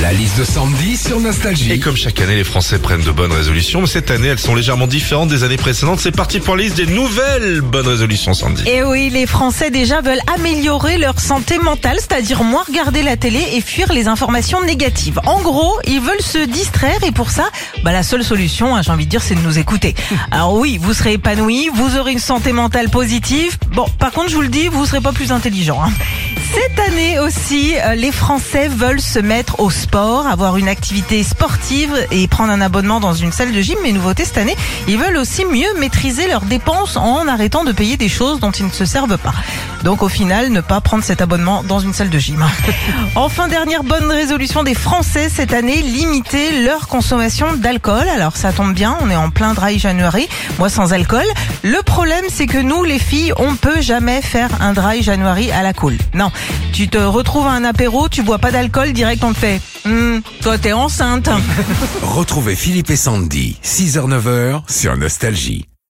La liste de Sandy sur Nostalgie. Et comme chaque année, les Français prennent de bonnes résolutions, mais cette année, elles sont légèrement différentes des années précédentes. C'est parti pour la liste des nouvelles bonnes résolutions, Sandy. Et oui, les Français déjà veulent améliorer leur santé mentale, c'est-à-dire moins regarder la télé et fuir les informations négatives. En gros, ils veulent se distraire et pour ça, bah, la seule solution, hein, j'ai envie de dire, c'est de nous écouter. Alors oui, vous serez épanoui, vous aurez une santé mentale positive. Bon, par contre, je vous le dis, vous serez pas plus intelligent. hein. Cette année aussi, euh, les Français veulent se mettre au sport, avoir une activité sportive et prendre un abonnement dans une salle de gym. Mais nouveauté cette année, ils veulent aussi mieux maîtriser leurs dépenses en arrêtant de payer des choses dont ils ne se servent pas. Donc au final, ne pas prendre cet abonnement dans une salle de gym. Enfin, dernière bonne résolution des Français cette année, limiter leur consommation d'alcool. Alors ça tombe bien, on est en plein dry January, moi sans alcool. Le problème, c'est que nous, les filles, on peut jamais faire un dry January à la cool. Non, tu te retrouves à un apéro, tu bois pas d'alcool, direct on te fait, Hum, toi t'es enceinte. Retrouvez Philippe et Sandy, 6h-9h sur Nostalgie.